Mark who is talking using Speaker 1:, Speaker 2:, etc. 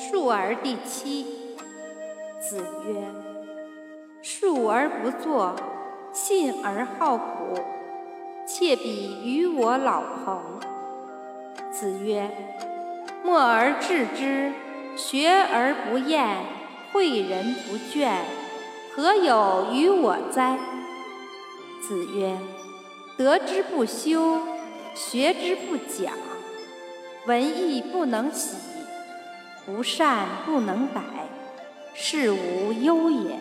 Speaker 1: 述而第七。子曰：“述而不作，信而好古，窃比于我老朋。”子曰：“默而志之，学而不厌，诲人不倦，何有于我哉？”子曰：“得之不修，学之不讲，文艺不能喜，不善不能改，是无忧也。”